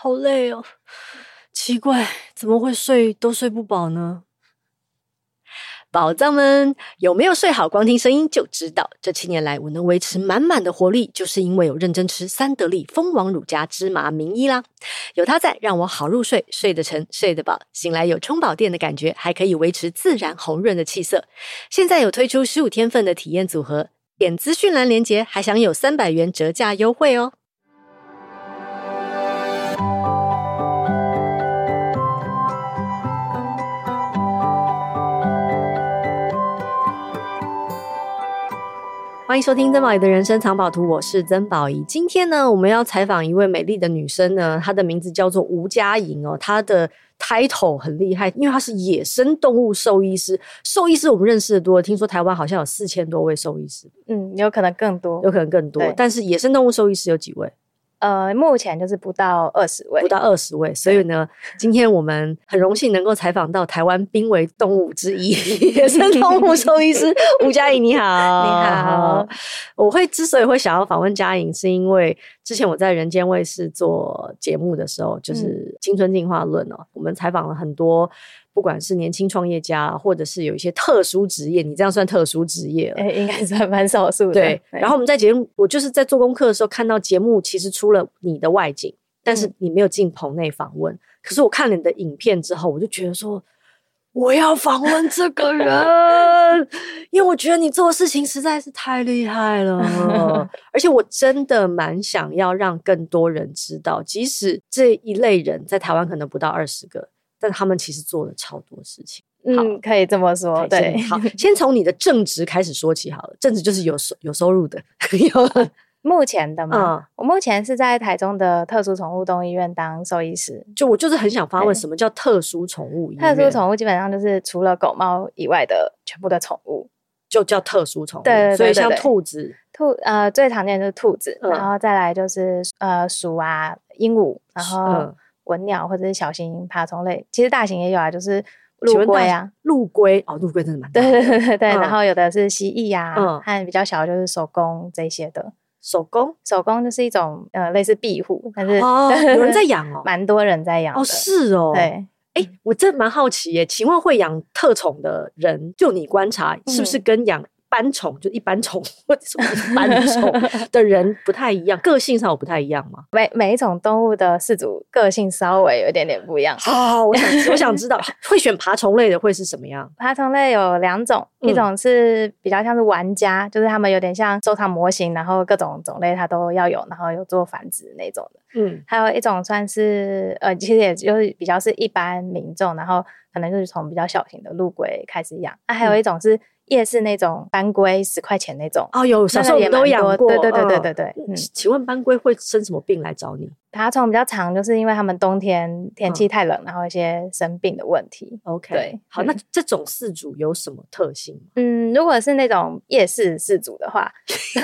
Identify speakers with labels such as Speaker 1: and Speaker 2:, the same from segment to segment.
Speaker 1: 好累哦，奇怪，怎么会睡都睡不饱呢？宝藏们有没有睡好？光听声音就知道。这七年来，我能维持满满的活力，就是因为有认真吃三得利蜂王乳加芝麻名医啦。有它在，让我好入睡，睡得沉，睡得饱，醒来有充饱电的感觉，还可以维持自然红润的气色。现在有推出十五天份的体验组合，点资讯栏连接，还享有三百元折价优惠哦。欢迎收听曾宝仪的人生藏宝图，我是曾宝仪。今天呢，我们要采访一位美丽的女生呢，她的名字叫做吴佳莹哦。她的 title 很厉害，因为她是野生动物兽医师。兽医师我们认识的多，听说台湾好像有四千多位兽医师，
Speaker 2: 嗯，有可能更多，
Speaker 1: 有可能更多。但是野生动物兽医师有几位？
Speaker 2: 呃，目前就是不到二十位，
Speaker 1: 不到二十位，所以呢，今天我们很荣幸能够采访到台湾濒危动物之一——野生动物兽医师吴佳颖。你好，
Speaker 2: 你好。
Speaker 1: 我会之所以会想要访问佳颖，是因为之前我在人间卫视做节目的时候，就是《青春进化论》哦，我们采访了很多。不管是年轻创业家，或者是有一些特殊职业，你这样算特殊职业了？
Speaker 2: 欸、应该算蛮少数的。
Speaker 1: 对。然后我们在节目，我就是在做功课的时候看到节目，其实出了你的外景，但是你没有进棚内访问。嗯、可是我看了你的影片之后，我就觉得说，我要访问这个人，因为我觉得你做的事情实在是太厉害了，而且我真的蛮想要让更多人知道，即使这一类人在台湾可能不到二十个。但他们其实做了超多事情，
Speaker 2: 嗯，可以这么说，对。
Speaker 1: 好，先从你的正职开始说起好了。正职就是有收有收入的，有
Speaker 2: 目前的嘛。嗯，我目前是在台中的特殊宠物动物医院当兽医师。
Speaker 1: 就我就是很想发问，什么叫特殊宠物医院？
Speaker 2: 特殊宠物基本上就是除了狗猫以外的全部的宠物，
Speaker 1: 就叫特殊宠物。
Speaker 2: 对，
Speaker 1: 所以像兔子，
Speaker 2: 兔呃最常见的就是兔子，嗯、然后再来就是呃鼠啊、鹦鹉，然后。嗯文鸟或者是小型爬虫类，其实大型也有啊，就是陆龟啊，
Speaker 1: 陆龟哦，陆龟真的蛮大的。
Speaker 2: 对对对对，嗯、然后有的是蜥蜴呀、啊，嗯，还比较小的就是手工这些的。
Speaker 1: 守宫，
Speaker 2: 守宫就是一种呃类似庇护，但是
Speaker 1: 哦，有人在养哦，
Speaker 2: 蛮多人在养
Speaker 1: 哦，是哦，
Speaker 2: 对，
Speaker 1: 哎、欸，我真蛮好奇耶，请问会养特宠的人，就你观察是不是跟养？般宠就一般宠 或者是般宠 的人不太一样，个性上有不太一样吗？
Speaker 2: 每每一种动物的饲主个性稍微有一点点不一样。
Speaker 1: 好，我想我想知道 会选爬虫类的会是什么样？
Speaker 2: 爬虫类有两种，一种是比较像是玩家，嗯、就是他们有点像收藏模型，然后各种种类它都要有，然后有做繁殖那种的。嗯，还有一种算是呃，其实也就是比较是一般民众，然后可能就是从比较小型的陆龟开始养。那、啊、还有一种是。夜市那种斑龟十块钱那种
Speaker 1: 哦，有小时候也都养过，
Speaker 2: 对对对对对对。
Speaker 1: 嗯，请问斑龟会生什么病来找你？
Speaker 2: 爬虫比较常，就是因为他们冬天天气太冷，然后一些生病的问题。
Speaker 1: OK，对，好，那这种饲主有什么特性？
Speaker 2: 嗯，如果是那种夜市饲主的话，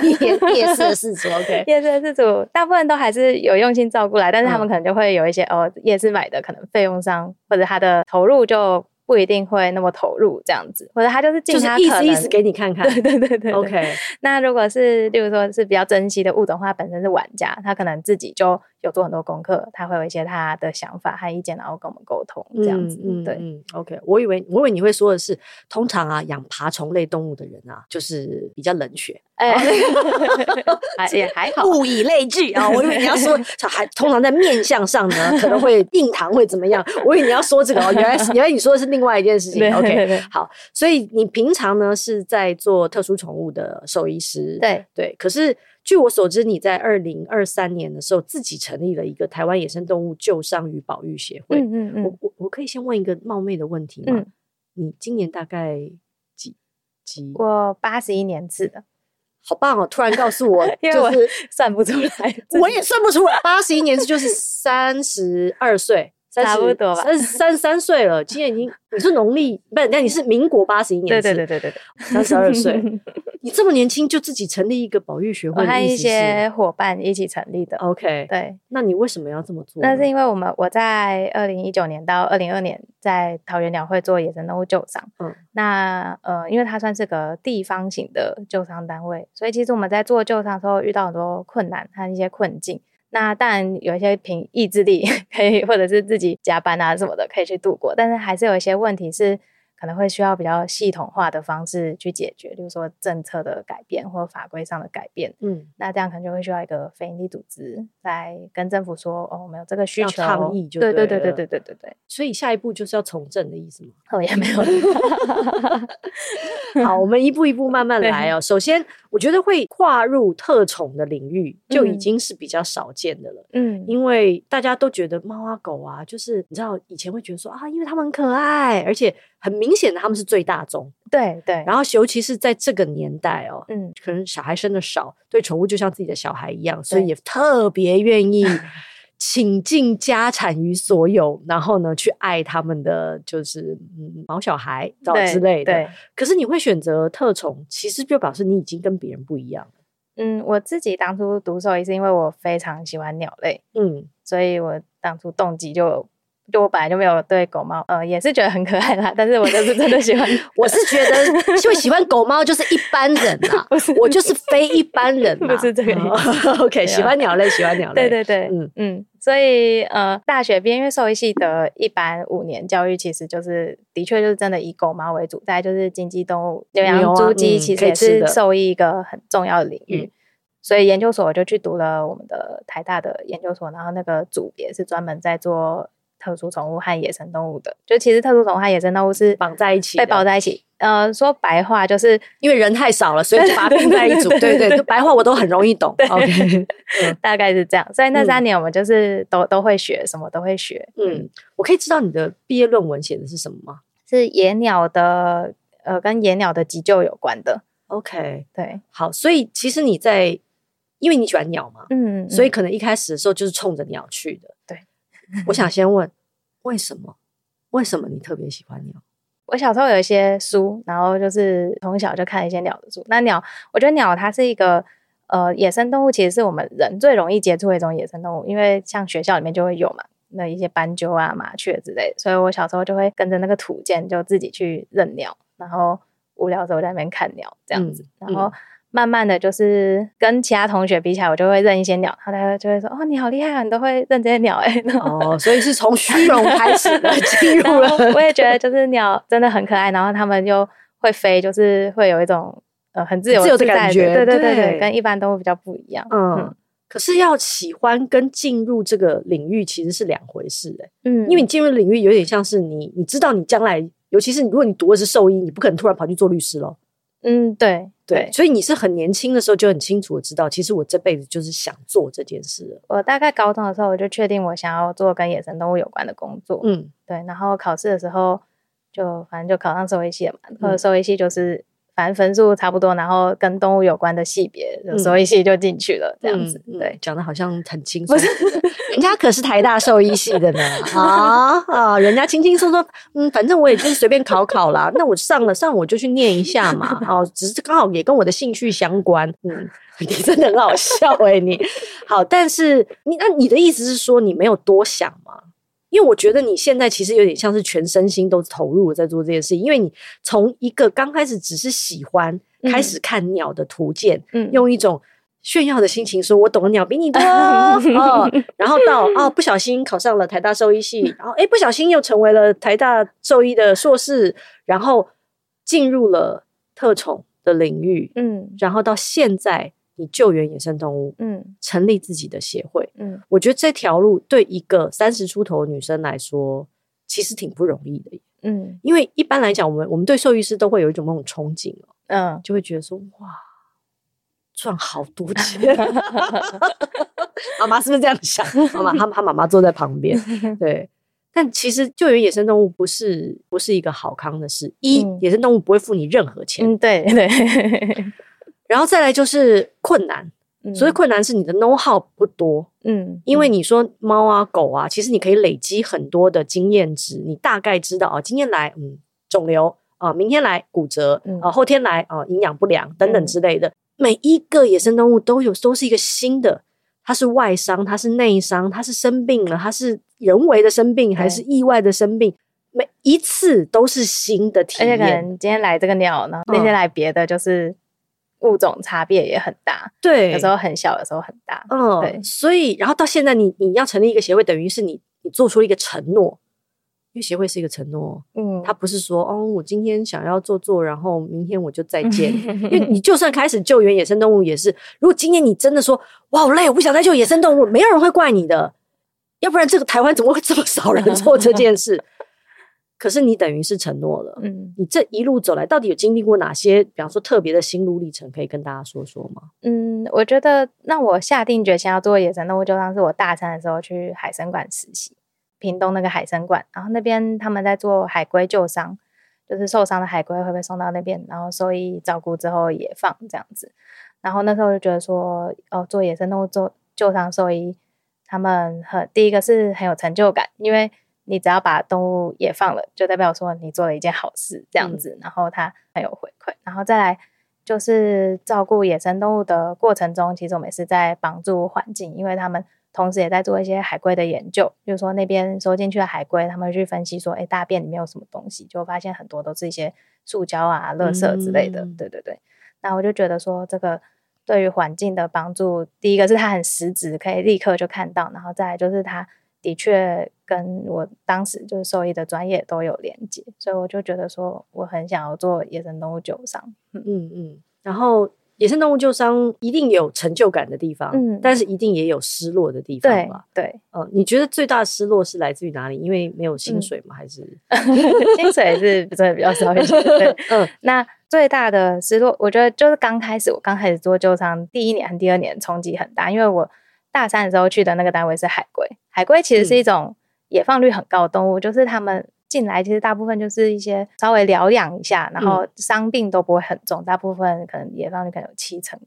Speaker 1: 夜市的饲主 OK，
Speaker 2: 夜市的饲主大部分都还是有用心照顾来，但是他们可能就会有一些哦，夜市买的可能费用上或者他的投入就。不一定会那么投入这样子，或者他就是尽他可能，
Speaker 1: 就是意思意思给你看看。
Speaker 2: 对对对对
Speaker 1: ，OK。
Speaker 2: 那如果是，例如说是比较珍惜的物种的话，本身是玩家，他可能自己就。有做很多功课，他会有一些他的想法和意见，然后跟我们沟通这样子。嗯，对，嗯
Speaker 1: ，OK。我以为我以为你会说的是，通常啊，养爬虫类动物的人啊，就是比较冷血。
Speaker 2: 也还好，
Speaker 1: 物以类聚 啊。我以为你要说，还通常在面相上呢，可能会硬糖会怎么样？我以为你要说这个哦，原来原来你说的是另外一件事情。OK，好，所以你平常呢是在做特殊宠物的兽医师。
Speaker 2: 对
Speaker 1: 对，可是。据我所知，你在二零二三年的时候自己成立了一个台湾野生动物救伤与保育协会。嗯嗯嗯，我我我可以先问一个冒昧的问题吗？嗯、你今年大概几几？
Speaker 2: 我八十一年制的，
Speaker 1: 好棒哦！突然告诉我，就是
Speaker 2: 我算不出来，
Speaker 1: 我也算不出来。八十一年次就是三十二岁。
Speaker 2: 差不多吧，
Speaker 1: 三三三岁了，今年已经你是农历不是？那你是民国八十一年，
Speaker 2: 对对对对对，
Speaker 1: 三十二岁，你这么年轻就自己成立一个保育学会，
Speaker 2: 和一些伙伴一起成立的。
Speaker 1: OK，对，那你为什么要这么做？
Speaker 2: 那是因为我们我在二零一九年到二零二年在桃园鸟会做野生动物救伤，嗯，那呃，因为它算是个地方型的救伤单位，所以其实我们在做救伤的时候遇到很多困难和一些困境。那当然有一些凭意志力 可以，或者是自己加班啊什么的可以去度过，但是还是有一些问题是。可能会需要比较系统化的方式去解决，比如说政策的改变或法规上的改变。嗯，那这样可能就会需要一个非营利组织来跟政府说，哦，我们有这个需求，
Speaker 1: 抗议就对，
Speaker 2: 对对对对对对对对。
Speaker 1: 所以下一步就是要从政的意思吗？
Speaker 2: 哦，也没有。
Speaker 1: 好，我们一步一步慢慢 来哦。首先，我觉得会跨入特宠的领域就已经是比较少见的了。嗯，因为大家都觉得猫啊狗啊，就是你知道以前会觉得说啊，因为它们很可爱，而且。很明显的，它们是最大宗，
Speaker 2: 对对。
Speaker 1: 然后，尤其是在这个年代哦，嗯，可能小孩生的少，对宠物就像自己的小孩一样，所以也特别愿意倾尽家产于所有，然后呢，去爱他们的就是嗯毛小孩之类的。对。可是你会选择特宠，其实就表示你已经跟别人不一样了。
Speaker 2: 嗯，我自己当初读兽医是因为我非常喜欢鸟类，嗯，所以我当初动机就。就我本来就没有对狗猫，呃，也是觉得很可爱啦。但是我就是真的喜欢，
Speaker 1: 我是觉得因为喜欢狗猫就是一般人 啦，我就是非一般人，
Speaker 2: 不是这个意思。
Speaker 1: 嗯、OK，喜欢鸟类，喜欢鸟类，
Speaker 2: 对对对，嗯嗯。所以呃，大学边因为兽医系的一般五年教育，其实就是的确就是真的以狗猫为主，再就是经济动物，牛羊猪鸡，其实也是兽医一个很重要的领域。嗯、所以研究所我就去读了我们的台大的研究所，然后那个组别是专门在做。特殊宠物和野生动物的，就其实特殊宠物和野生动物是
Speaker 1: 绑在一起，
Speaker 2: 被绑在一起。呃，说白话就是
Speaker 1: 因为人太少了，所以就把它并在一组。对 对，对，白话我都很容易懂。OK，
Speaker 2: 大概是这样。所以那三年我们就是都、嗯、都会学，什么都会学。
Speaker 1: 嗯，我可以知道你的毕业论文写的是什么吗？
Speaker 2: 是野鸟的，呃，跟野鸟的急救有关的。
Speaker 1: OK，
Speaker 2: 对，
Speaker 1: 好。所以其实你在，因为你喜欢鸟嘛，嗯，所以可能一开始的时候就是冲着鸟去的。
Speaker 2: 对。
Speaker 1: 我想先问，为什么？为什么你特别喜欢鸟？
Speaker 2: 我小时候有一些书，然后就是从小就看一些鸟的书。那鸟，我觉得鸟它是一个呃野生动物，其实是我们人最容易接触的一种野生动物，因为像学校里面就会有嘛，那一些斑鸠啊、麻雀之类的。所以我小时候就会跟着那个土建，就自己去认鸟，然后无聊的时候在那边看鸟这样子，嗯、然后。慢慢的就是跟其他同学比起来，我就会认一些鸟，然后他就会说：“哦，你好厉害啊，你都会认这些鸟哎。”
Speaker 1: 哦，所以是从虚荣开始的 进入了。
Speaker 2: 我也觉得就是鸟真的很可爱，然后它们又会飞，就是会有一种呃很自由自
Speaker 1: 由的感觉。
Speaker 2: 对对对对，跟一般动物比较不一样。
Speaker 1: 嗯，嗯，可是要喜欢跟进入这个领域其实是两回事哎。嗯，因为你进入领域有点像是你你知道你将来，尤其是如果你读的是兽医，你不可能突然跑去做律师咯。
Speaker 2: 嗯，对对，
Speaker 1: 所以你是很年轻的时候就很清楚的知道，其实我这辈子就是想做这件事。
Speaker 2: 我大概高中的时候我就确定我想要做跟野生动物有关的工作。嗯，对，然后考试的时候就反正就考上兽医系了嘛，然后兽医系就是。反正分数差不多，然后跟动物有关的系别，兽医系就进去了，这样子。
Speaker 1: 嗯、
Speaker 2: 对，
Speaker 1: 讲的好像很轻松，人家可是台大兽医系的呢。啊啊，人家轻轻松松，嗯，反正我也就是随便考考啦。那我上了上我就去念一下嘛。哦，只是刚好也跟我的兴趣相关。嗯，你真的很好笑哎、欸，你好，但是你那你的意思是说你没有多想吗？因为我觉得你现在其实有点像是全身心都投入在做这件事情，因为你从一个刚开始只是喜欢，开始看鸟的图鉴，嗯，用一种炫耀的心情说“我懂的鸟比你多”，哦，然后到哦不小心考上了台大兽医系，然后诶不小心又成为了台大兽医的硕士，然后进入了特宠的领域，嗯，然后到现在。你救援野生动物，嗯，成立自己的协会，嗯，我觉得这条路对一个三十出头的女生来说，其实挺不容易的，嗯，因为一般来讲，我们我们对兽医师都会有一种那种憧憬，嗯，就会觉得说，哇，赚好多钱，妈妈是不是这样想？妈妈，她她妈妈坐在旁边，对，但其实救援野生动物不是不是一个好康的事，一、嗯、野生动物不会付你任何钱，
Speaker 2: 嗯，对对。
Speaker 1: 然后再来就是困难，嗯、所以困难是你的 know how 不多，嗯，因为你说猫啊狗啊，其实你可以累积很多的经验值，你大概知道啊，今天来嗯肿瘤啊，明天来骨折，嗯、啊，后天来啊营养不良等等之类的，嗯、每一个野生动物都有都是一个新的，它是外伤，它是内伤，它是生病了，它是人为的生病还是意外的生病，嗯、每一次都是新的体验。
Speaker 2: 而且可能今天来这个鸟呢，那天来别的就是。物种差别也很大，
Speaker 1: 对，
Speaker 2: 有时候很小，有时候很大，
Speaker 1: 嗯，对，所以然后到现在你，你你要成立一个协会，等于是你你做出了一个承诺，因为协会是一个承诺，嗯，他不是说哦，我今天想要做做，然后明天我就再见，因为你就算开始救援野生动物也是，如果今天你真的说我好累，我不想再救野生动物，没有人会怪你的，要不然这个台湾怎么会这么少人做这件事？可是你等于是承诺了，嗯，你这一路走来，到底有经历过哪些，比方说特别的心路历程，可以跟大家说说吗？
Speaker 2: 嗯，我觉得让我下定决心要做野生动物救伤，是我大三的时候去海参馆实习，屏东那个海参馆，然后那边他们在做海龟救伤，就是受伤的海龟会被送到那边，然后兽医照顾之后也放这样子。然后那时候就觉得说，哦，做野生动物做救伤兽医，他们很第一个是很有成就感，因为。你只要把动物也放了，就代表说你做了一件好事，这样子，嗯、然后它很有回馈。然后再来就是照顾野生动物的过程中，其实我们也是在帮助环境，因为他们同时也在做一些海龟的研究，就是说那边收进去的海龟，他们会去分析说，哎，大便里面有什么东西，就发现很多都是一些塑胶啊、垃圾之类的。嗯、对对对。那我就觉得说，这个对于环境的帮助，第一个是它很实质，可以立刻就看到，然后再来就是它。的确，跟我当时就是兽医的专业都有连接，所以我就觉得说，我很想要做野生动物救伤。
Speaker 1: 嗯嗯，然后野生动物救伤一定有成就感的地方，嗯，但是一定也有失落的地方吧？
Speaker 2: 对，对，
Speaker 1: 呃，你觉得最大的失落是来自于哪里？因为没有薪水吗？嗯、还是
Speaker 2: 薪水是真的比较少一点？对，嗯，那最大的失落，我觉得就是刚开始，我刚开始做救伤第一年和第二年冲击很大，因为我。大三的时候去的那个单位是海龟，海龟其实是一种野放率很高的动物，嗯、就是他们进来其实大部分就是一些稍微疗养一下，然后伤病都不会很重，大部分可能野放率可能有七成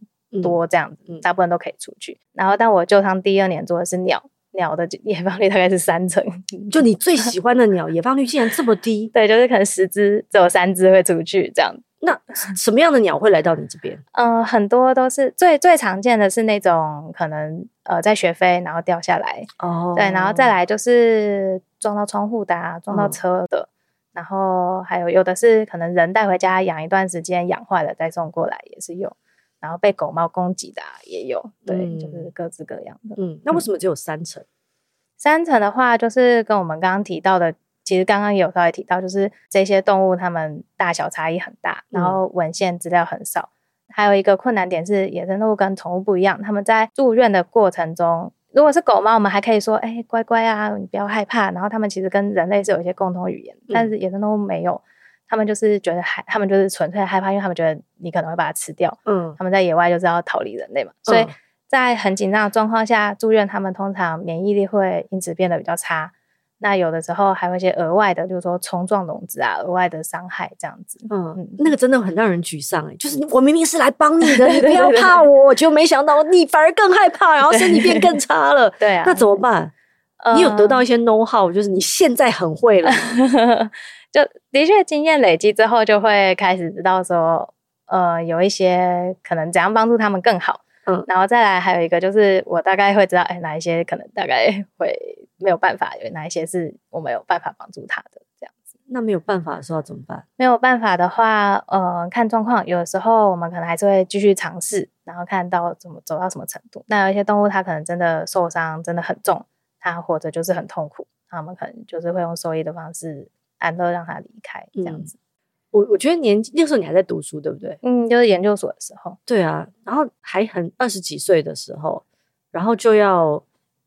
Speaker 2: 多这样子，嗯、大部分都可以出去。然后但我救伤第二年做的是鸟，鸟的野放率大概是三成，
Speaker 1: 就你最喜欢的鸟野放率竟然这么低？
Speaker 2: 对，就是可能十只只有三只会出去这样。
Speaker 1: 那 什么样的鸟会来到你这边？
Speaker 2: 嗯、呃，很多都是最最常见的是那种可能呃在学飞然后掉下来哦，对，然后再来就是撞到窗户的啊，撞到车的，哦、然后还有有的是可能人带回家养一段时间养坏了再送过来也是有，然后被狗猫攻击的、啊、也有，对，嗯、就是各式各样的。
Speaker 1: 嗯，那为什么只有三层？嗯、
Speaker 2: 三层的话就是跟我们刚刚提到的。其实刚刚也有稍微提到，就是这些动物它们大小差异很大，然后文献资料很少。嗯、还有一个困难点是，野生动物跟宠物不一样，它们在住院的过程中，如果是狗猫，我们还可以说，哎，乖乖啊，你不要害怕。然后它们其实跟人类是有一些共同语言，但是野生动物没有，它们就是觉得害，它们就是纯粹害怕，因为他们觉得你可能会把它吃掉。嗯，他们在野外就是要逃离人类嘛，所以在很紧张的状况下住院，他们通常免疫力会因此变得比较差。那有的时候还有一些额外的，就是说冲撞笼子啊，额外的伤害这样子。嗯，嗯，
Speaker 1: 那个真的很让人沮丧哎，就是我明明是来帮你的，你不要怕我，就没想到你反而更害怕，然后身体变更差了。对啊，那怎么办？嗯、你有得到一些 know how，就是你现在很会了，
Speaker 2: 就的确经验累积之后，就会开始知道说，呃，有一些可能怎样帮助他们更好。嗯，然后再来还有一个就是，我大概会知道，哎，哪一些可能大概会没有办法，有哪一些是我没有办法帮助他的这样子。
Speaker 1: 那没有办法的时候怎么办？
Speaker 2: 没有办法的话，呃，看状况，有的时候我们可能还是会继续尝试，然后看到怎么走到什么程度。那有一些动物它可能真的受伤真的很重，它活着就是很痛苦，那我们可能就是会用兽医的方式安乐让它离开这样子。嗯
Speaker 1: 我我觉得年纪那时候你还在读书，对不对？
Speaker 2: 嗯，就是研究所的时候。
Speaker 1: 对啊，然后还很二十几岁的时候，然后就要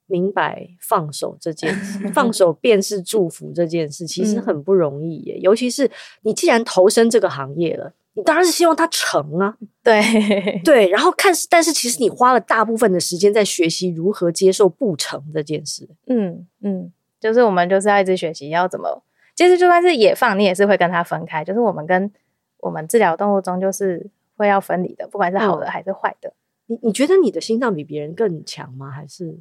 Speaker 1: 明白放手这件事，放手便是祝福这件事，其实很不容易耶。嗯、尤其是你既然投身这个行业了，你当然是希望它成啊。
Speaker 2: 对
Speaker 1: 对，然后看，但是其实你花了大部分的时间在学习如何接受不成这件事。
Speaker 2: 嗯嗯，就是我们就是要一直学习要怎么。其实就算是野放，你也是会跟它分开。就是我们跟我们治疗动物中，就是会要分离的，不管是好的还是坏的。
Speaker 1: 你你觉得你的心脏比别人更强吗？还是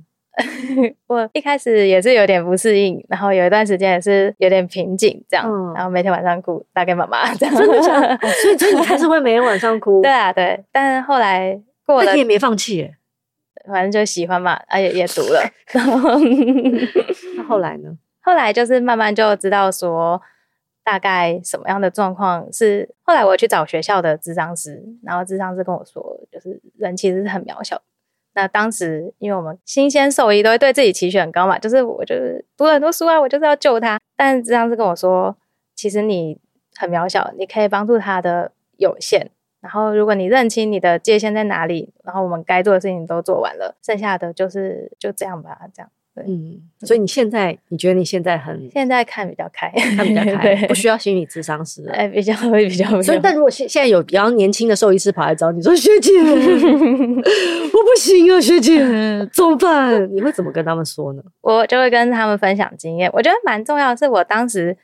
Speaker 2: 我一开始也是有点不适应，然后有一段时间也是有点瓶颈，这样，嗯、然后每天晚上哭打给妈妈，这样。真的假的？
Speaker 1: 所以，所以你还是会每天晚上哭？
Speaker 2: 对啊，对。但是后来过了，
Speaker 1: 你也没放弃耶，
Speaker 2: 反正就喜欢嘛，啊也也读了。
Speaker 1: 那后来呢？
Speaker 2: 后来就是慢慢就知道说，大概什么样的状况。是后来我去找学校的咨商师，然后咨商师跟我说，就是人其实是很渺小。那当时因为我们新鲜兽医都会对自己期许很高嘛，就是我就是读了很多书啊，我就是要救他。但咨商师跟我说，其实你很渺小，你可以帮助他的有限。然后，如果你认清你的界限在哪里，然后我们该做的事情都做完了，剩下的就是就这样吧，这样。对，
Speaker 1: 嗯。所以你现在，你觉得你现在很
Speaker 2: 现在看比较开，
Speaker 1: 看比较开，不需要心理智商师，
Speaker 2: 哎，比较会比较。
Speaker 1: 所以，但如果现现在有比较年轻的兽医师跑来找你说：“学姐，我不行啊，学姐怎么办？”你会怎么跟他们说呢？
Speaker 2: 我就会跟他们分享经验。我觉得蛮重要的是，我当时。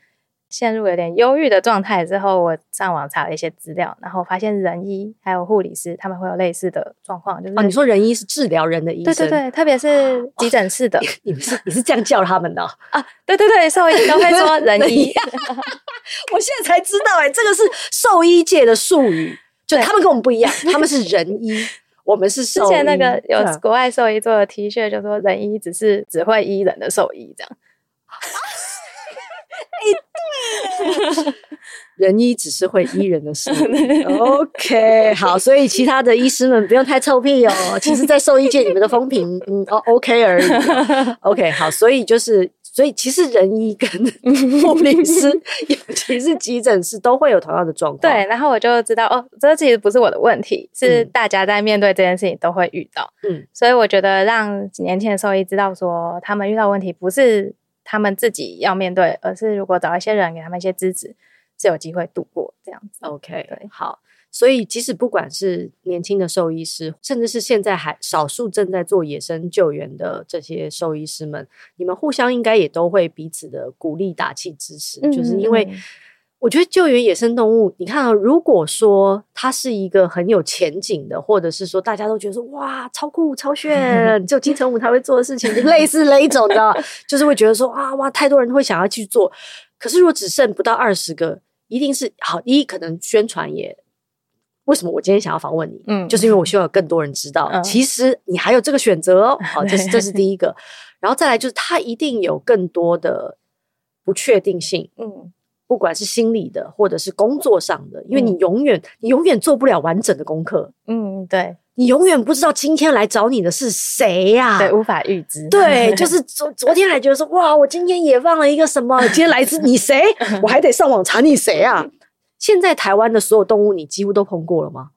Speaker 2: 陷入有点忧郁的状态之后，我上网查了一些资料，然后发现人医还有护理师他们会有类似的状况，就是、
Speaker 1: 哦、你说人医是治疗人的医生，
Speaker 2: 对对对，特别是急诊室的，哦、
Speaker 1: 你，们是你是这样叫他们的
Speaker 2: 啊？对对对，兽医都会说 人医，
Speaker 1: 我现在才知道哎、欸，这个是兽医界的术语，就他们跟我们不一样，他们是人医，我们是兽医。之前
Speaker 2: 那个有国外兽医做的 T 恤，就说人医只是只会医人的兽医这样。
Speaker 1: 哎，对，人医只是会医人的事。OK，好，所以其他的医师们不用太臭屁哦。其实，在兽医界，你们的风评，嗯，哦，OK 而已。OK，好，所以就是，所以其实人医跟护理师，尤其是急诊室，都会有同样的状况。
Speaker 2: 对，然后我就知道，哦，这其实不是我的问题，是大家在面对这件事情都会遇到。嗯，所以我觉得让年轻的兽医知道说，他们遇到问题不是。他们自己要面对，而是如果找一些人给他们一些支持，是有机会度过这样子。
Speaker 1: OK，对，好。所以，即使不管是年轻的兽医师，甚至是现在还少数正在做野生救援的这些兽医师们，你们互相应该也都会彼此的鼓励、打气、支持，嗯、就是因为。我觉得救援野生动物，你看啊，如果说它是一个很有前景的，或者是说大家都觉得说哇超酷超炫，只有金城武才会做的事情，类似那一种的，就是会觉得说啊哇，太多人会想要去做。可是如果只剩不到二十个，一定是好，第一可能宣传也。为什么我今天想要访问你？嗯，就是因为我希望有更多人知道，嗯、其实你还有这个选择哦。好，这是这是第一个，然后再来就是它一定有更多的不确定性。嗯。不管是心理的，或者是工作上的，因为你永远、嗯、你永远做不了完整的功课。
Speaker 2: 嗯，对，
Speaker 1: 你永远不知道今天来找你的是谁呀、啊？
Speaker 2: 对，无法预知。
Speaker 1: 对，就 是昨昨天还觉得说哇，我今天也放了一个什么，今天来自你谁？我还得上网查你谁啊？现在台湾的所有动物，你几乎都碰过了吗？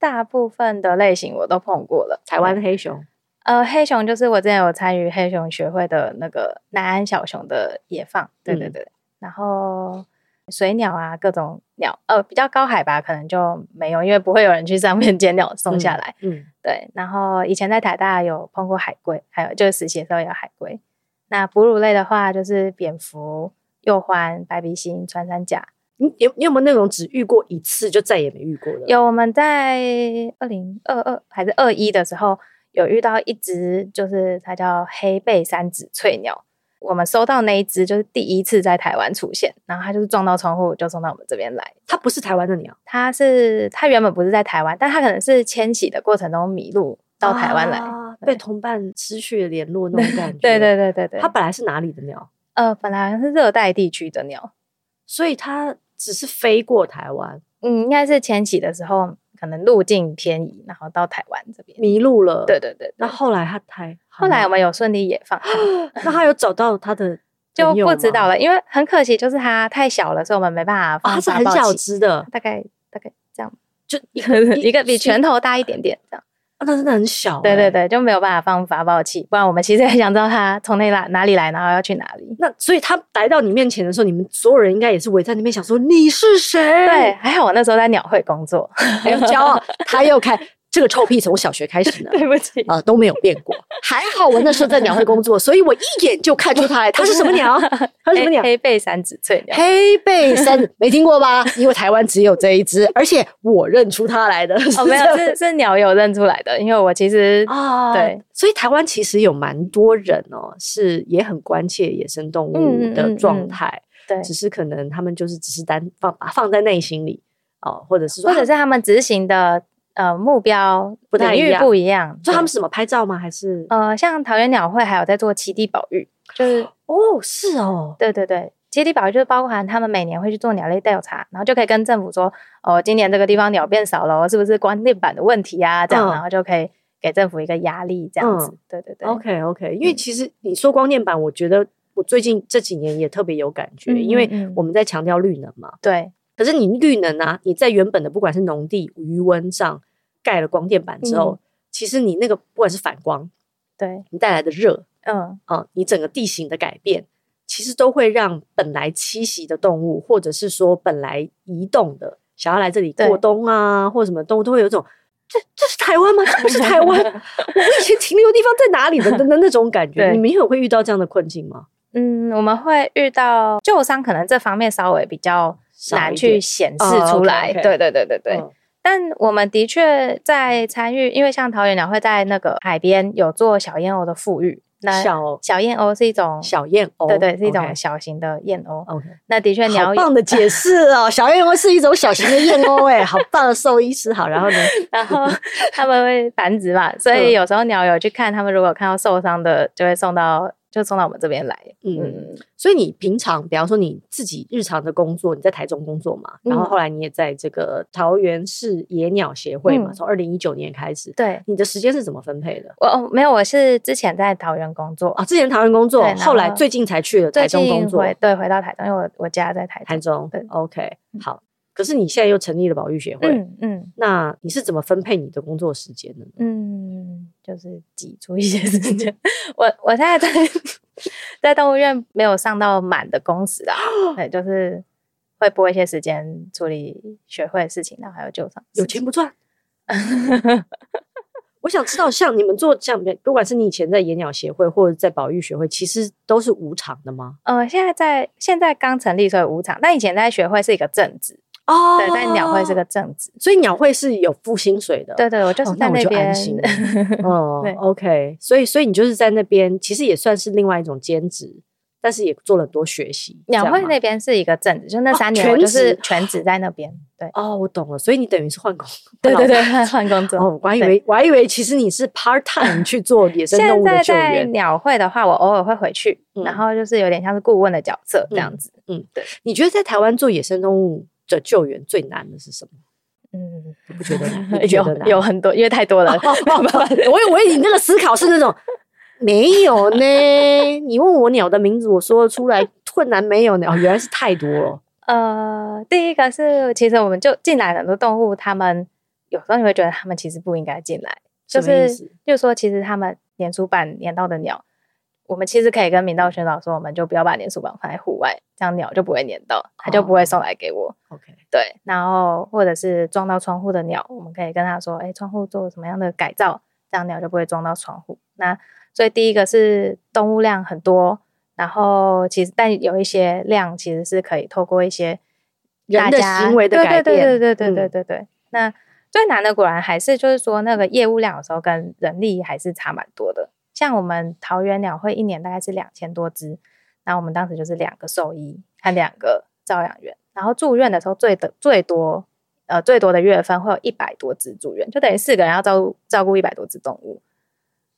Speaker 2: 大部分的类型我都碰过了。
Speaker 1: 台湾黑熊，
Speaker 2: 呃，黑熊就是我之前有参与黑熊学会的那个南安小熊的野放。对对对。嗯然后水鸟啊，各种鸟，呃，比较高海拔可能就没有，因为不会有人去上面 捡鸟送下来。嗯，嗯对。然后以前在台大有碰过海龟，还有就是实习的时候有海龟。那哺乳类的话，就是蝙蝠、鼬獾、白鼻心、穿山甲。
Speaker 1: 你有你有没有那种只遇过一次就再也没遇过的？
Speaker 2: 有，我们在二零二二还是二一的时候有遇到一只，就是它叫黑背三指翠鸟。我们收到那一只就是第一次在台湾出现，然后它就是撞到窗户就送到我们这边来。
Speaker 1: 它不是台湾的鸟，
Speaker 2: 它是它原本不是在台湾，但它可能是迁徙的过程中迷路到台湾来，
Speaker 1: 啊、被同伴失去联络那种感 觉。
Speaker 2: 对对对对对，
Speaker 1: 它本来是哪里的鸟？
Speaker 2: 呃，本来是热带地区的鸟，
Speaker 1: 所以它只是飞过台湾。
Speaker 2: 嗯，应该是迁徙的时候。可能路径偏移，然后到台湾这边
Speaker 1: 迷路了。
Speaker 2: 对对对，
Speaker 1: 那后来他台，
Speaker 2: 后来我们有顺利野放，
Speaker 1: 那他有找到他的
Speaker 2: 就不知道了，因为很可惜，就是它太小了，所以我们没办法放。
Speaker 1: 它是很小只的，
Speaker 2: 大概大概这样，就一个一个比拳头大一点点这样。
Speaker 1: 啊，那真的很小，欸，
Speaker 2: 对对对，就没有办法放发报器，不然我们其实很想知道他从那哪哪里来，然后要去哪里。
Speaker 1: 那所以他来到你面前的时候，你们所有人应该也是围在那边想说你是谁？
Speaker 2: 对，还好我那时候在鸟会工作，
Speaker 1: 还有骄傲，他又开。这个臭屁从小学开始呢，
Speaker 2: 对不起
Speaker 1: 啊、呃，都没有变过。还好我那时候在鸟会工作，所以我一眼就看出它来。它是什么鸟？它是什么鸟？
Speaker 2: 黑背三指翠鸟。
Speaker 1: 黑背三指没听过吧？因为台湾只有这一只，而且我认出它来的。
Speaker 2: 哦，没有，是是鸟有认出来的。因为我其实啊，对，
Speaker 1: 所以台湾其实有蛮多人哦，是也很关切野生动物的状态。嗯嗯嗯、对，只是可能他们就是只是单放放在内心里哦，或者是说，
Speaker 2: 或者是他们执行的。呃，目标不太一样，不一样。
Speaker 1: 就他们是什么拍照吗？还是
Speaker 2: 呃，像桃园鸟会还有在做七地保育，就是
Speaker 1: 哦，是哦，
Speaker 2: 对对对，栖地保育就是包含他们每年会去做鸟类调查，然后就可以跟政府说，哦，今年这个地方鸟变少了，是不是光电板的问题啊？这样，嗯、然后就可以给政府一个压力，这样子。嗯、对对对。
Speaker 1: OK OK，因为其实你说光电板，我觉得我最近这几年也特别有感觉，嗯、因为我们在强调绿能嘛。
Speaker 2: 对。
Speaker 1: 可是你绿能啊，你在原本的不管是农地、余温上盖了光电板之后，嗯、其实你那个不管是反光，
Speaker 2: 对
Speaker 1: 你带来的热，嗯啊，你整个地形的改变，其实都会让本来栖息的动物，或者是说本来移动的想要来这里过冬啊，或什么动物，都会有一种这这是台湾吗？这不是台湾？我以前停留的地方在哪里的？的那种感觉，你们有会遇到这样的困境吗？
Speaker 2: 嗯，我们会遇到旧伤，可能这方面稍微比较。难去显示出来，对对对对对。但我们的确在参与，因为像桃园鸟会在那个海边有做小燕鸥的富裕。那小小燕鸥是一种
Speaker 1: 小燕鸥，
Speaker 2: 对对，是一种小型的燕鸥。OK，那的确鸟
Speaker 1: 好棒的解释哦，小燕鸥是一种小型的燕鸥，哎，好棒的兽医师好。然后呢，
Speaker 2: 然后他们会繁殖嘛，所以有时候鸟友去看他们，如果看到受伤的，就会送到。就送到我们这边来，
Speaker 1: 嗯，所以你平常，比方说你自己日常的工作，你在台中工作嘛，嗯、然后后来你也在这个桃园市野鸟协会嘛，从二零一九年开始，
Speaker 2: 对，
Speaker 1: 你的时间是怎么分配的？
Speaker 2: 我哦，没有，我是之前在桃园工作
Speaker 1: 啊，之前桃园工作，后来最近才去了台中工作，
Speaker 2: 对，回到台中，因为我我家在台中，
Speaker 1: 台中，对，OK，好。可是你现在又成立了保育协会，嗯，嗯，那你是怎么分配你的工作时间的呢？
Speaker 2: 嗯，就是挤出一些时间。我我现在在在动物园没有上到满的工时啊，对，就是会拨一些时间处理学会的事情，然后还有救伤。
Speaker 1: 有钱不赚。我想知道，像你们做像不管是你以前在野鸟协会或者在保育学会，其实都是无偿的吗？
Speaker 2: 呃，现在在现在刚成立，所以无偿。但以前在学会是一个正职。哦，对，在鸟会是个正职，
Speaker 1: 所以鸟会是有付薪水的。
Speaker 2: 对对，我就是在那边。
Speaker 1: 哦，对，OK，所以所以你就是在那边，其实也算是另外一种兼职，但是也做了很多学习。
Speaker 2: 鸟会那边是一个正职，就那三年我就是全职在那边。对，
Speaker 1: 哦，我懂了，所以你等于是换工，
Speaker 2: 对对对，换工作。
Speaker 1: 哦，我还以为我还以为其实你是 part time 去做野生动物的救援。
Speaker 2: 现在在鸟会的话，我偶尔会回去，然后就是有点像是顾问的角色这样子。
Speaker 1: 嗯，对。你觉得在台湾做野生动物的救援最难的是什么？嗯，你不觉得难？你觉得难？
Speaker 2: 有有很多，因为太多了。
Speaker 1: 我以为你那个思考是那种没有呢。你问我鸟的名字，我说得出来，困难没有呢？原来是太多了。
Speaker 2: 呃，第一个是，其实我们就进来很多动物，他们有时候你会觉得他们其实不应该进来，就是就是说，其实他们年初版年到的鸟。我们其实可以跟明道宣导说，我们就不要把粘鼠板放在户外，这样鸟就不会粘到，它就不会送来给我。
Speaker 1: OK，
Speaker 2: 对。然后或者是撞到窗户的鸟，我们可以跟他说，哎，窗户做什么样的改造，这样鸟就不会撞到窗户。那所以第一个是动物量很多，然后其实但有一些量其实是可以透过一些
Speaker 1: 人的行为的改变，
Speaker 2: 对对对对对对对对。嗯、那最难的果然还是就是说那个业务量有时候跟人力还是差蛮多的。像我们桃园鸟会一年大概是两千多只，那我们当时就是两个兽医和两个照养员，然后住院的时候最的最多，呃最多的月份会有一百多只住院，就等于四个人要照顾照顾一百多只动物。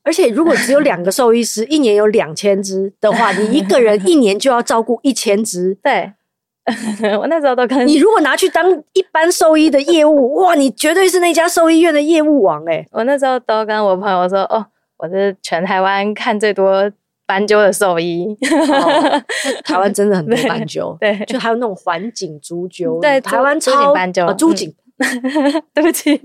Speaker 1: 而且如果只有两个兽医师，一年有两千只的话，你一个人一年就要照顾一千只。
Speaker 2: 对，我那时候都跟
Speaker 1: 你如果拿去当一般兽医的业务，哇，你绝对是那家兽医院的业务王哎！
Speaker 2: 我那时候都跟我朋友说哦。我是全台湾看最多斑鸠的兽医，
Speaker 1: 哦、台湾真的很多斑鸠，对，对就还有那种环颈蛛鸠，
Speaker 2: 对，
Speaker 1: 台湾超
Speaker 2: 斑鸠，
Speaker 1: 蛛颈，
Speaker 2: 对不起，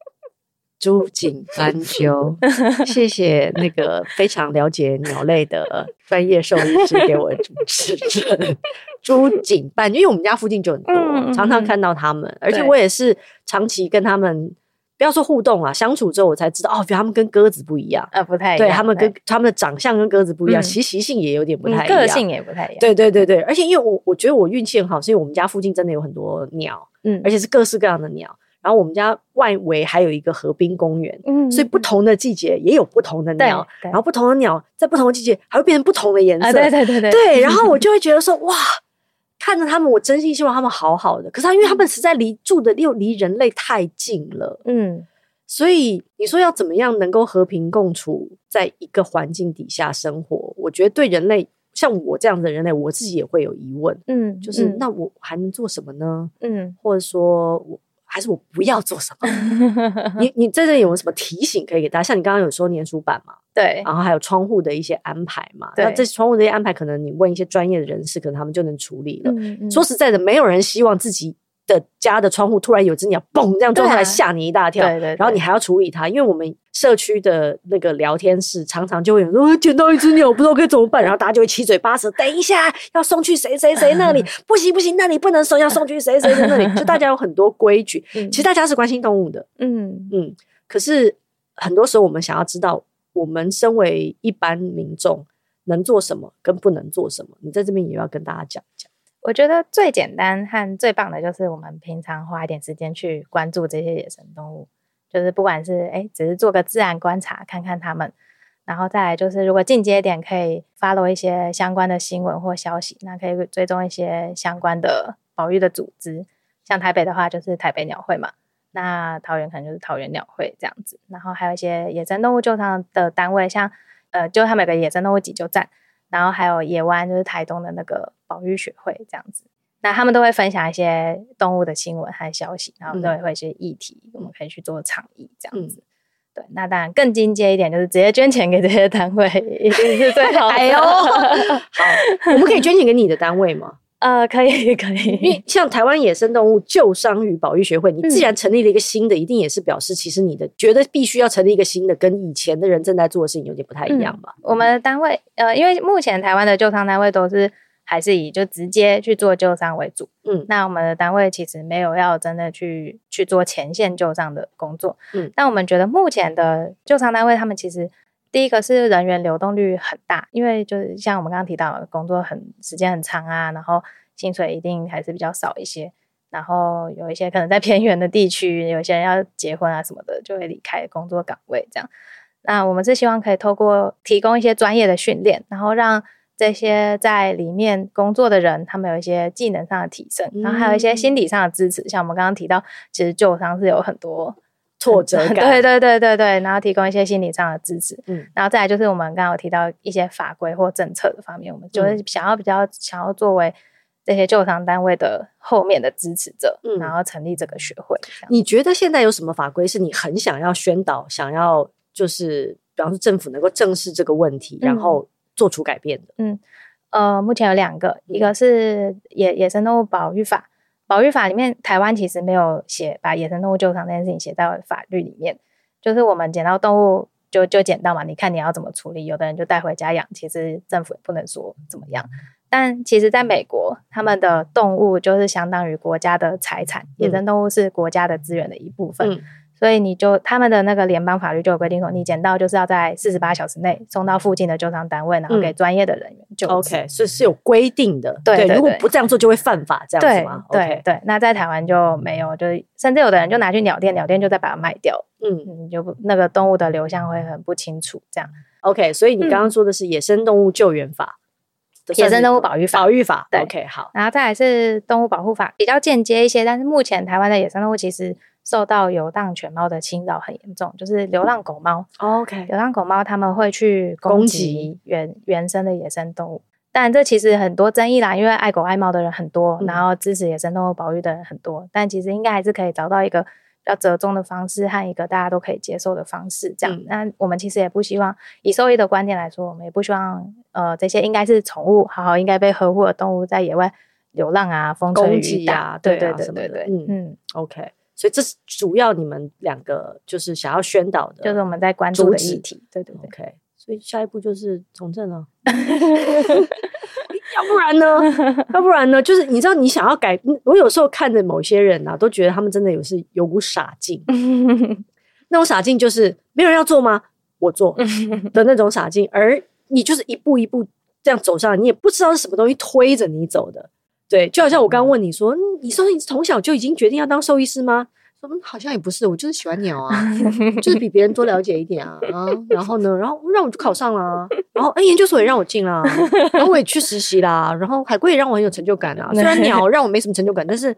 Speaker 1: 蛛颈斑鸠，谢谢那个非常了解鸟类的专业兽医师给我主持人，蛛颈斑，因为我们家附近就很多，嗯、常常看到他们，而且我也是长期跟他们。不要说互动啊，相处之后我才知道哦，他们跟鸽子不一样，
Speaker 2: 呃，不太一样。
Speaker 1: 对，他们跟他们的长相跟鸽子不一样，其实习性也有点不太一样，
Speaker 2: 个性也不太一样。
Speaker 1: 对对对对，而且因为我我觉得我运气很好，是因为我们家附近真的有很多鸟，嗯，而且是各式各样的鸟。然后我们家外围还有一个河滨公园，嗯，所以不同的季节也有不同的鸟，然后不同的鸟在不同的季节还会变成不同的颜色，
Speaker 2: 对对对对。
Speaker 1: 对，然后我 就会觉得说哇。看着他们，我真心希望他们好好的。可是他，因为他们实在离住的又离人类太近了，嗯，所以你说要怎么样能够和平共处在一个环境底下生活？我觉得对人类像我这样子的人类，我自己也会有疑问，嗯，就是、嗯、那我还能做什么呢？嗯，或者说我还是我不要做什么？你你在这里有没有什么提醒可以给大家？像你刚刚有说粘鼠板嘛，
Speaker 2: 对，
Speaker 1: 然后还有窗户的一些安排嘛，那这窗户这些安排，可能你问一些专业的人士，可能他们就能处理了。嗯嗯、说实在的，没有人希望自己。的家的窗户突然有只鸟嘣这样撞出来吓你一大跳，对对，对，然后你还要处理它，因为我们社区的那个聊天室常常就会有说捡到一只鸟不知道该怎么办，然后大家就会七嘴八舌，等一下要送去谁谁谁那里，不行不行，那里不能送，要送去谁谁谁那里，就大家有很多规矩。其实大家是关心动物的，嗯。嗯，可是很多时候我们想要知道，我们身为一般民众能做什么跟不能做什么，你在这边也要跟大家讲。
Speaker 2: 我觉得最简单和最棒的就是我们平常花一点时间去关注这些野生动物，就是不管是哎，只是做个自然观察，看看它们，然后再来就是如果进阶点，可以 follow 一些相关的新闻或消息，那可以追踪一些相关的保育的组织，像台北的话就是台北鸟会嘛，那桃园可能就是桃园鸟会这样子，然后还有一些野生动物救伤的单位，像呃，就他们有个野生动物急救站。然后还有野湾，就是台东的那个保育学会这样子，那他们都会分享一些动物的新闻和消息，然后都会会一些议题，嗯、我们可以去做倡议这样子。嗯、对，那当然更进阶一点，就是直接捐钱给这些单位，一定是最好的。哎呦，
Speaker 1: 好，我们可以捐钱给你的单位吗？
Speaker 2: 呃，可以，可以。
Speaker 1: 因为像台湾野生动物救伤与保育学会，你既然成立了一个新的，嗯、一定也是表示其实你的觉得必须要成立一个新的，跟以前的人正在做的事情有点不太一样吧？
Speaker 2: 嗯、我们的单位，呃，因为目前台湾的救伤单位都是还是以就直接去做救伤为主，嗯，那我们的单位其实没有要真的去去做前线救伤的工作，嗯，但我们觉得目前的救伤单位，他们其实。第一个是人员流动率很大，因为就是像我们刚刚提到，工作很时间很长啊，然后薪水一定还是比较少一些，然后有一些可能在偏远的地区，有些人要结婚啊什么的，就会离开工作岗位这样。那我们是希望可以透过提供一些专业的训练，然后让这些在里面工作的人，他们有一些技能上的提升，然后还有一些心理上的支持。嗯、像我们刚刚提到，其实旧伤是有很多。挫折感，对对对对对，然后提供一些心理上的支持，嗯，然后再来就是我们刚刚有提到一些法规或政策的方面，我们就是想要比较想要作为这些救伤单位的后面的支持者，嗯，然后成立这个学会。
Speaker 1: 你觉得现在有什么法规是你很想要宣导，想要就是比方说政府能够正视这个问题，然后做出改变的？
Speaker 2: 嗯，呃，目前有两个，一个是野野生动物保育法。保育法里面，台湾其实没有写把野生动物救场这件事情写在法律里面。就是我们捡到动物就就捡到嘛，你看你要怎么处理。有的人就带回家养，其实政府也不能说怎么样。但其实在美国，他们的动物就是相当于国家的财产，野生动物是国家的资源的一部分。嗯所以你就他们的那个联邦法律就有规定说，你捡到就是要在四十八小时内送到附近的救伤单位，然后给专业的人员救。
Speaker 1: OK，是是有规定的。对，如果不这样做就会犯法，这样子吗？
Speaker 2: 对对。那在台湾就没有，就是甚至有的人就拿去鸟店，鸟店就再把它卖掉。嗯，你就不那个动物的流向会很不清楚。这样
Speaker 1: OK，所以你刚刚说的是野生动物救援法，
Speaker 2: 野生动物保育法，
Speaker 1: 保育法。OK，好。
Speaker 2: 然后再来是动物保护法，比较间接一些，但是目前台湾的野生动物其实。受到游荡犬猫的侵扰很严重，就是流浪狗猫。OK，流浪狗猫他们会去攻击原击原生的野生动物，但这其实很多争议啦，因为爱狗爱猫的人很多，嗯、然后支持野生动物保育的人很多，但其实应该还是可以找到一个比较折中的方式和一个大家都可以接受的方式。这样，嗯、那我们其实也不希望以兽医的观点来说，我们也不希望呃这些应该是宠物，好好应该被呵护的动物在野外流浪啊，风吹雨打，啊、对对对对对，嗯嗯，OK。
Speaker 1: 所以这是主要你们两个就是想要宣导的，
Speaker 2: 就是我们在关注的议题。对对对
Speaker 1: ，OK。所以下一步就是从政了，要不然呢？要不然呢？就是你知道，你想要改，我有时候看着某些人啊，都觉得他们真的有是有股傻劲，那种傻劲就是没有人要做吗？我做的那种傻劲，而你就是一步一步这样走上来，你也不知道是什么东西推着你走的。对，就好像我刚刚问你说，嗯、你说你从小就已经决定要当兽医师吗？说好像也不是，我就是喜欢鸟啊，就是比别人多了解一点啊啊。然后呢，然后让我就考上了，啊，然后哎，研究所也让我进了，然后我也去实习啦，然后海龟也让我很有成就感啊。虽然 鸟让我没什么成就感，但是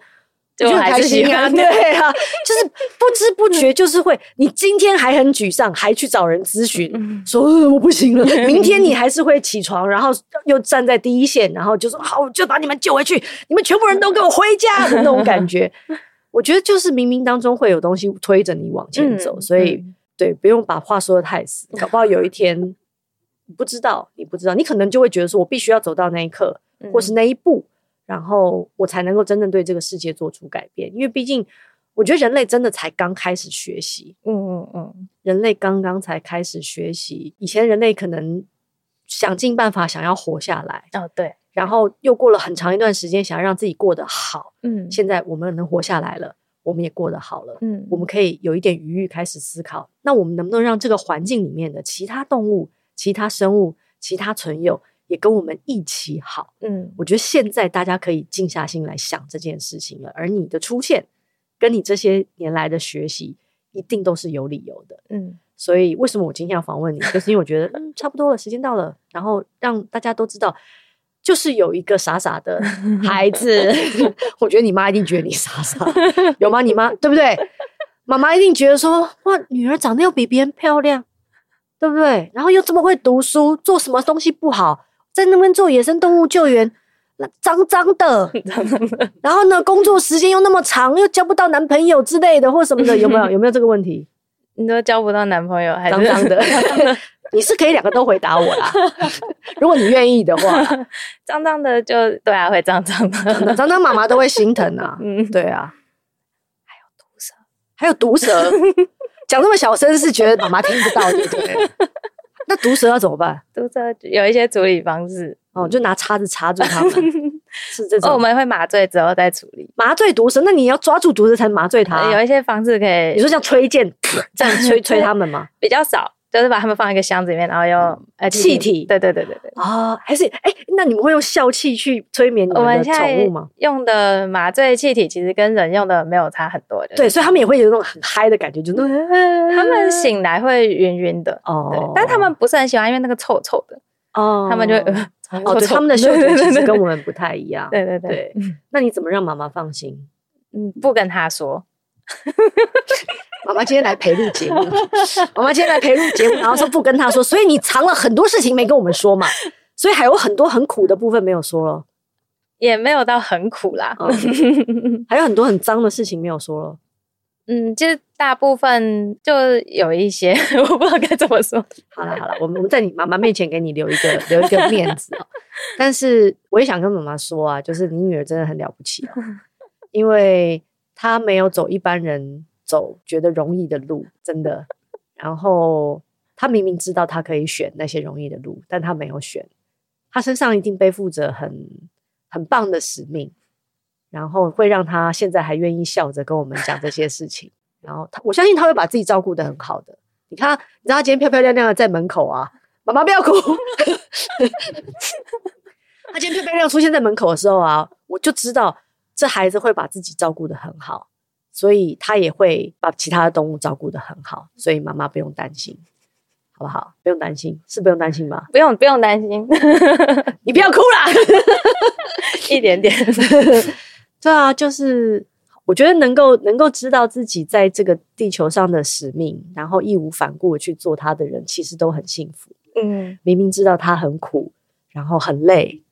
Speaker 2: 就很开心啊，
Speaker 1: 对啊，就是不知不觉就是会，你今天还很沮丧，还去找人咨询，说我不行了。明天你还是会起床，然后又站在第一线，然后就说好，就把你们救回去，你们全部人都给我回家的那种感觉。我觉得就是冥冥当中会有东西推着你往前走，所以对，不用把话说的太死，搞不好有一天不知道，你不知道，你可能就会觉得说我必须要走到那一刻，或是那一步。然后我才能够真正对这个世界做出改变，因为毕竟我觉得人类真的才刚开始学习，嗯嗯嗯，人类刚刚才开始学习。以前人类可能想尽办法想要活下来，
Speaker 2: 哦对，
Speaker 1: 然后又过了很长一段时间想要让自己过得好，嗯，现在我们能活下来了，我们也过得好了，嗯，我们可以有一点余裕开始思考，那我们能不能让这个环境里面的其他动物、其他生物、其他存有，也跟我们一起好，嗯，我觉得现在大家可以静下心来想这件事情了。而你的出现，跟你这些年来的学习，一定都是有理由的，嗯。所以为什么我今天要访问你，就是因为我觉得，嗯，差不多了，时间到了，然后让大家都知道，就是有一个傻傻的孩子，我觉得你妈一定觉得你傻傻，有吗？你妈对不对？妈妈一定觉得说，哇，女儿长得又比别人漂亮，对不对？然后又这么会读书，做什么东西不好？在那边做野生动物救援，那脏脏的，然后呢，工作时间又那么长，又交不到男朋友之类的，或什么的，有没有？有没有这个问题？
Speaker 2: 你都交不到男朋友，还脏脏的？
Speaker 1: 你是可以两个都回答我啦，如果你愿意的话。
Speaker 2: 脏脏的就对啊，会脏脏的，
Speaker 1: 脏脏妈妈都会心疼啊。嗯，对啊。还有毒蛇，还有毒蛇，讲那么小声是觉得妈妈听不到，对不对？那毒蛇要怎么办？
Speaker 2: 毒蛇有一些处理方式
Speaker 1: 哦，就拿叉子插住它们，是这种。
Speaker 2: 哦，我们会麻醉之后再处理。
Speaker 1: 麻醉毒蛇，那你要抓住毒蛇才麻醉它。
Speaker 2: 有一些方式可以，
Speaker 1: 你说像吹箭这样吹 吹它们吗？
Speaker 2: 比较少。就是把它们放在一个箱子里面，然后用呃气体，对对对对对。
Speaker 1: 哦，还是哎，那你们会用笑气去催眠你们的宠物吗？
Speaker 2: 用的麻醉气体其实跟人用的没有差很多
Speaker 1: 的，对，所以他们也会有那种很嗨的感觉，就是
Speaker 2: 他们醒来会晕晕的哦，对，但他们不是很喜欢，因为那个臭臭的。哦，他们就
Speaker 1: 哦，对，他们的嗅觉其实 跟我们不太一样，
Speaker 2: 对对。对，
Speaker 1: 那你怎么让妈妈放心？
Speaker 2: 嗯，不跟他说。
Speaker 1: 妈妈今天来陪录节目，妈妈今天来陪录节目，然后说不跟他说，所以你藏了很多事情没跟我们说嘛，所以还有很多很苦的部分没有说了，
Speaker 2: 也没有到很苦啦，
Speaker 1: 嗯、还有很多很脏的事情没有说了，
Speaker 2: 嗯，其实大部分就有一些 我不知道该怎么说，
Speaker 1: 好了好了，我们我们在你妈妈面前给你留一个留一个面子，但是我也想跟妈妈说啊，就是你女儿真的很了不起哦，因为她没有走一般人。走觉得容易的路，真的。然后他明明知道他可以选那些容易的路，但他没有选。他身上一定背负着很很棒的使命，然后会让他现在还愿意笑着跟我们讲这些事情。然后他，我相信他会把自己照顾得很好的。你看，你知道他今天漂漂亮亮的在门口啊，妈妈不要哭。他今天漂漂亮亮出现在门口的时候啊，我就知道这孩子会把自己照顾得很好。所以他也会把其他的动物照顾得很好，所以妈妈不用担心，好不好？不用担心，是不用担心吗？
Speaker 2: 不用，不用担心，
Speaker 1: 你不要哭啦
Speaker 2: 一点点。
Speaker 1: 对啊，就是我觉得能够能够知道自己在这个地球上的使命，然后义无反顾的去做他的人，其实都很幸福。嗯，明明知道他很苦，然后很累。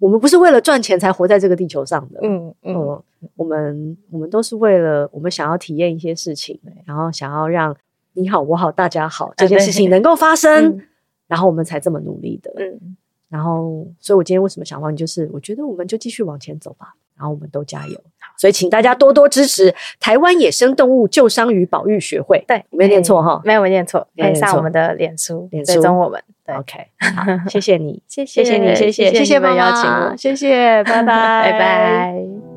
Speaker 1: 我们不是为了赚钱才活在这个地球上的，嗯嗯，呃、我们我们都是为了我们想要体验一些事情，然后想要让你好我好大家好这件事情能够发 生，嗯、然后我们才这么努力的，嗯，然后所以我今天为什么想问你，就是我觉得我们就继续往前走吧，然后我们都加油，所以请大家多多支持台湾野生动物救伤与保育学会，
Speaker 2: 对，
Speaker 1: 没有念错哈，
Speaker 2: 没有念错，可以上我们的脸书，脸书。追踪我们。
Speaker 1: OK，好，谢谢你，
Speaker 2: 谢谢你，谢谢，
Speaker 1: 谢谢妈妈。邀请我，谢谢，拜拜，
Speaker 2: 拜拜。